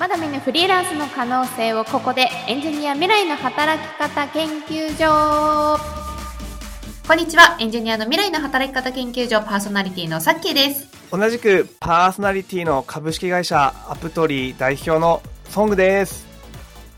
まだ見ぬフリーランスの可能性をここでエンジニア未来の働き方研究所。こんにちは。エンジニアの未来の働き方研究所パーソナリティのさっきーです。同じくパーソナリティの株式会社アプトリー代表のソングです。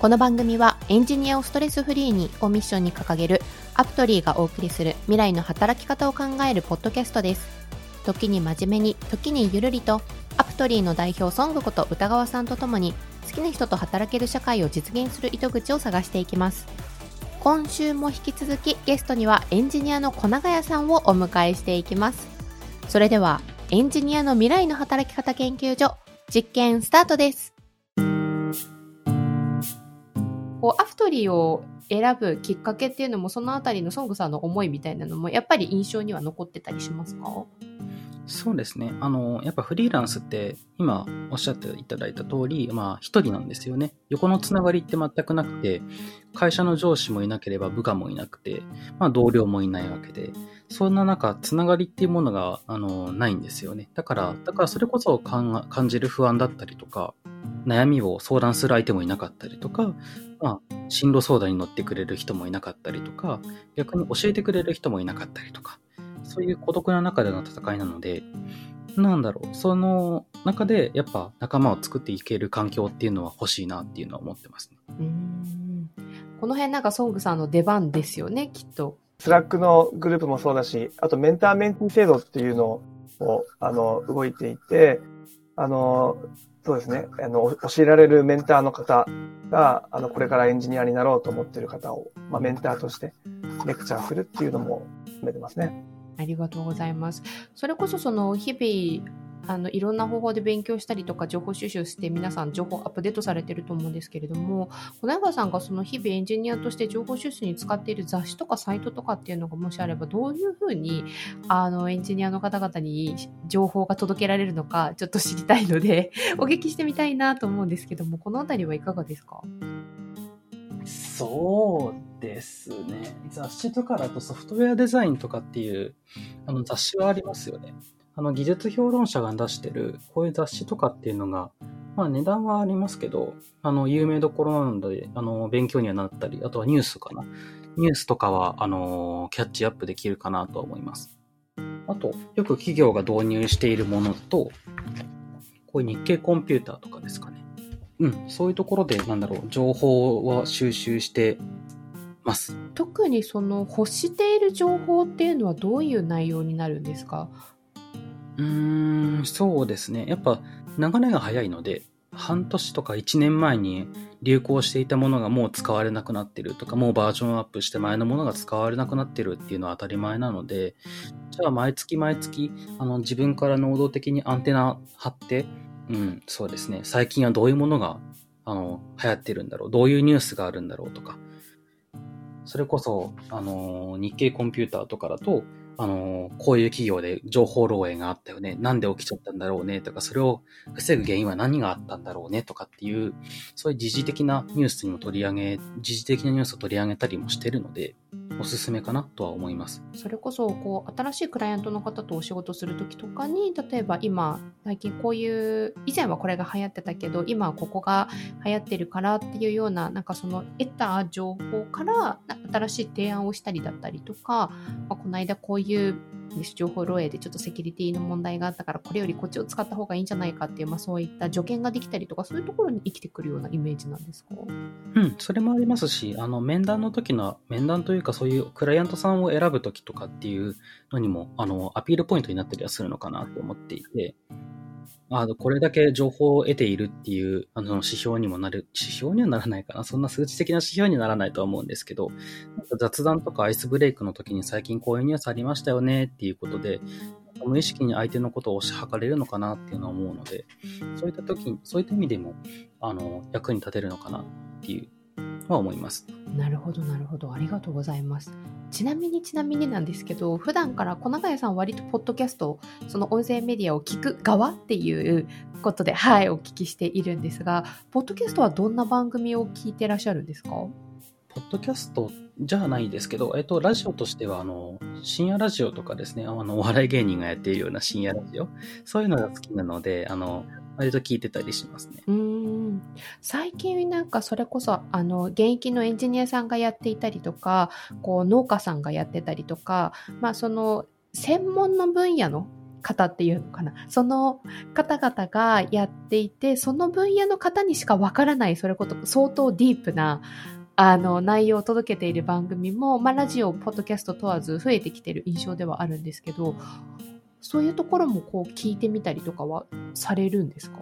この番組はエンジニアをストレスフリーにをミッションに掲げるアプトリーがお送りする未来の働き方を考えるポッドキャストです。時に真面目に時にゆるりとトリーの代表ソングこと歌川さんとともに好きな人と働ける社会を実現する糸口を探していきます。今週も引き続きゲストにはエンジニアの小永谷さんをお迎えしていきます。それではエンジニアの未来の働き方研究所実験スタートです。こうアプトリーを選ぶきっかけっていうのもそのあたりのソングさんの思いみたいなのもやっぱり印象には残ってたりしますか？そうですね。あの、やっぱフリーランスって今おっしゃっていただいた通り、まあ一人なんですよね。横のつながりって全くなくて、会社の上司もいなければ部下もいなくて、まあ同僚もいないわけで、そんな中、つながりっていうものが、あの、ないんですよね。だから、だからそれこそ感じる不安だったりとか、悩みを相談する相手もいなかったりとか、まあ、進路相談に乗ってくれる人もいなかったりとか、逆に教えてくれる人もいなかったりとか、そういう孤独な中での戦いなので、なんだろう、その中でやっぱ仲間を作っていける環境っていうのは欲しいなっていうのは思ってますね。うんこの辺なんかソングさんの出番ですよね、きっと。 Slack のグループもそうだし、あとメンターメンティ制度っていうのを、あの、動いていて、あの、そうですね、あの、教えられるメンターの方が、あの、これからエンジニアになろうと思っている方を、まあ、メンターとしてレクチャーするっていうのも含めてますね。ありがとうございます。それこそその日々、あのいろんな方法で勉強したりとか情報収集して皆さん情報アップデートされてると思うんですけれども小永さんがその日々エンジニアとして情報収集に使っている雑誌とかサイトとかっていうのがもしあればどういうふうにあのエンジニアの方々に情報が届けられるのかちょっと知りたいのでお聞きしてみたいなと思うんですけどもこの辺りはいかがですか？そうですね。雑誌とかだとソフトウェアデザインとかっていうあの雑誌はありますよね。あの技術評論者が出してるこういう雑誌とかっていうのが、まあ値段はありますけど、あの有名どころなので、あの勉強にはなったり、あとはニュースかな。ニュースとかは、あの、キャッチアップできるかなとは思います。あと、よく企業が導入しているものと、こういう日経コンピューターとかですかね。うん、そういうところで、なんだろう、情報は収集してます。特にその欲している情報っていうのはどういう内容になるんですか？うーん、そうですね。やっぱ流れが早いので、半年とか1年前に流行していたものがもう使われなくなってるとか、もうバージョンアップして前のものが使われなくなってるっていうのは当たり前なので、じゃあ毎月毎月、あの自分から能動的にアンテナ張って、うん、そうですね。最近はどういうものが、あの、流行ってるんだろう。どういうニュースがあるんだろうとか。それこそ、あの、日経コンピューターとかだと、あの、こういう企業で情報漏洩があったよね。なんで起きちゃったんだろうねとか、それを防ぐ原因は何があったんだろうねとかっていう、そういう時事的なニュースにも取り上げ、時事的なニュースを取り上げたりもしてるので、おすすめかなとは思います。それこそこう新しいクライアントの方とお仕事する時とかに例えば今最近こういう以前はこれが流行ってたけど今はここが流行ってるからっていうようななんかその得た情報から新しい提案をしたりだったりとか、まあ、この間こういう情報漏洩でちょっとセキュリティの問題があったからこれよりこっちを使った方がいいんじゃないかっていう、まあ、そういった助言ができたりとかそういうところに生きてくるようなイメージなんですか？うん、それもありますし、あの面談の時の面談というかそういうクライアントさんを選ぶ時とかっていうのにもあのアピールポイントになったりはするのかなと思っていて、あの、これだけ情報を得ているっていう、あの、指標にもなる、指標にはならないかな。そんな数値的な指標にならないとは思うんですけど、雑談とかアイスブレイクの時に最近こういうニュースありましたよねっていうことで、無意識に相手のことを推し量れるのかなっていうのは思うので、そういった時に、そういった意味でも、あの、役に立てるのかなっていうは思います。なるほど、なるほど。ありがとうございます。ちなみにちなみになんですけど、普段から小永谷さん割とポッドキャスト、その音声メディアを聞く側っていうことで、はい、お聞きしているんですが、ポッドキャストはどんな番組を聞いてらっしゃるんですか？ポッドキャストじゃないですけど、えっと、ラジオとしては、あの、深夜ラジオとかですね、あの、お笑い芸人がやっているような深夜ラジオ、そういうのが好きなので、あの、割と聞いてたりしますね。うんん最近なんかそれこそあの現役のエンジニアさんがやっていたりとかこう農家さんがやってたりとかまあその専門の分野の方っていうのかな。その方々がやっていてその分野の方にしかわからないそれこそ相当ディープなあの内容を届けている番組も、まあ、ラジオポッドキャスト問わず増えてきてる印象ではあるんですけどそういうところもこう聞いてみたりとかはされるんですか？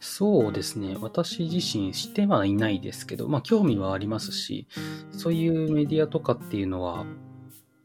そうですね。私自身してはいないですけど、まあ興味はありますし、そういうメディアとかっていうのは、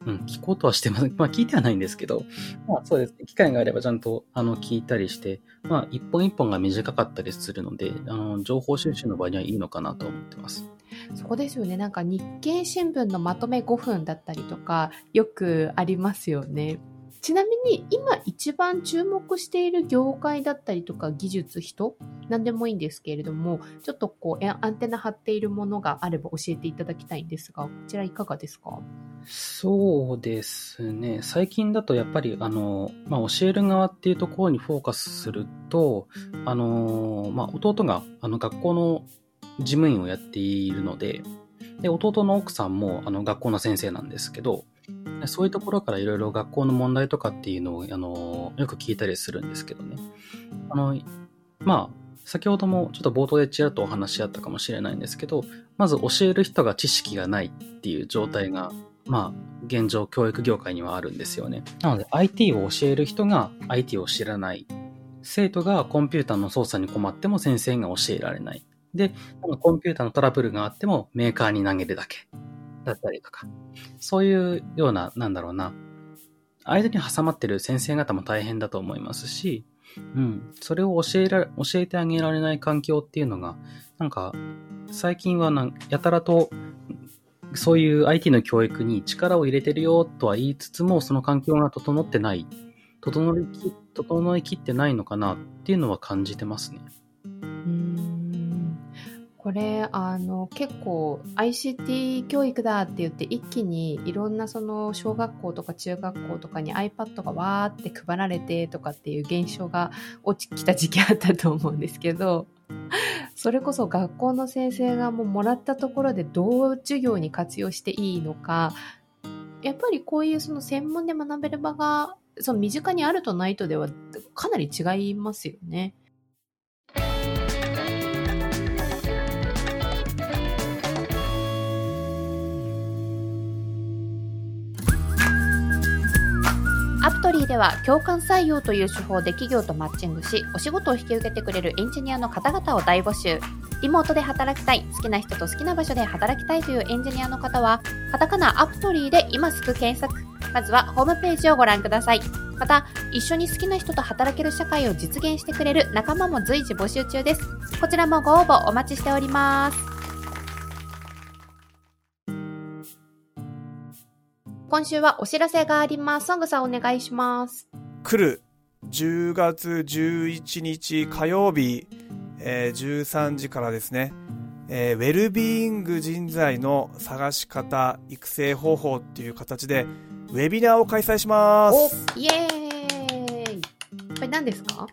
うん、聞こうとはしてます。まあ聞いてはないんですけど、まあそうですね。機会があればちゃんとあの聞いたりして、まあ一本一本が短かったりするので、あの情報収集の場合にはいいのかなと思ってます。そこですよね。なんか日経新聞のまとめ5分だったりとか、よくありますよね。ちなみに今一番注目している業界だったりとか技術、人、何でもいいんですけれども、ちょっとこうアンテナ張っているものがあれば教えていただきたいんですが、こちらいかがですか？そうですね。最近だとやっぱりあの、まあ、教える側っていうところにフォーカスすると、あの、まあ、弟があの学校の事務員をやっているので、で、弟の奥さんもあの学校の先生なんですけど、そういうところからいろいろ学校の問題とかっていうのを、あの、よく聞いたりするんですけどね。あの、まあ、先ほどもちょっと冒頭でちらっとお話しあったかもしれないんですけど、まず教える人が知識がないっていう状態が、まあ、現状教育業界にはあるんですよね。なので IT を教える人が IT を知らない。生徒がコンピューターの操作に困っても先生が教えられない。で、コンピューターのトラブルがあってもメーカーに投げるだけ。だったりとか、そういうような、なんだろうな、間に挟まってる先生方も大変だと思いますし、うん、それを教えら、教えてあげられない環境っていうのが、なんか、最近はなんやたらと、そういう IT の教育に力を入れてるよとは言いつつも、その環境が整ってない、整いき、整いきってないのかなっていうのは感じてますね。うん。これあの結構 ICT 教育だって言って一気にいろんなその小学校とか中学校とかに iPad がわーって配られてとかっていう現象が落ちきた時期あったと思うんですけど それこそ学校の先生がもうもらったところでどう授業に活用していいのかやっぱりこういうその専門で学べる場がその身近にあるとないとではかなり違いますよね。アプトリーでは共感採用という手法で企業とマッチングし、お仕事を引き受けてくれるエンジニアの方々を大募集。リモートで働きたい、好きな人と好きな場所で働きたいというエンジニアの方は、カタカナアプトリーで今すぐ検索。まずはホームページをご覧ください。また、一緒に好きな人と働ける社会を実現してくれる仲間も随時募集中です。こちらもご応募お待ちしております。今週はお知らせがあります。ソングさんお願いします。来る10月11日火曜日、えー、13時からですね、えー、ウェルビーイング人材の探し方、育成方法っていう形で、ウェビナーを開催します。イエーイこれ何ですか？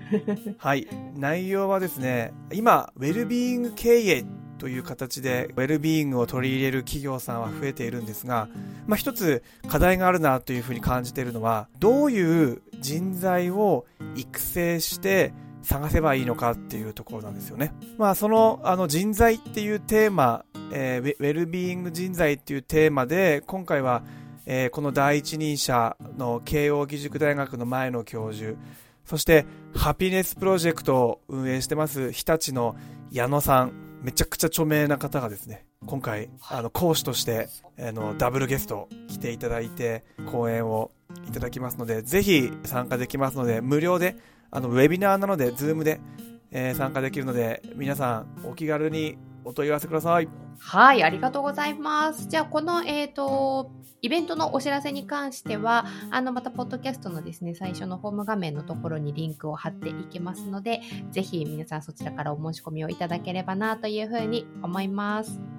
はい。内容はですね、今、ウェルビーイング経営という形でウェルビーイングを取り入れる企業さんは増えているんですが、まあ、一つ課題があるなというふうに感じているのはどういう人材を育成して探せばいいのかっていうところなんですよね。まあそのあの人材っていうテーマ、えー、ウェルビーイング人材っていうテーマで今回は、えー、この第一人者の慶応義塾大学の前の教授そしてハピネスプロジェクトを運営してます日立の矢野さんめちゃくちゃ著名な方がですね、今回、あの、講師として、あの、ダブルゲスト来ていただいて、講演をいただきますので、ぜひ参加できますので、無料で、あの、ウェビナーなので、ズームで、えー、参加できるので、皆さん、お気軽にお問い合わせください。はい、ありがとうございます。じゃあ、この、えっ、ー、と、イベントのお知らせに関しては、あの、また、ポッドキャストのですね、最初のホーム画面のところにリンクを貼っていきますので、ぜひ皆さんそちらからお申し込みをいただければなというふうに思います。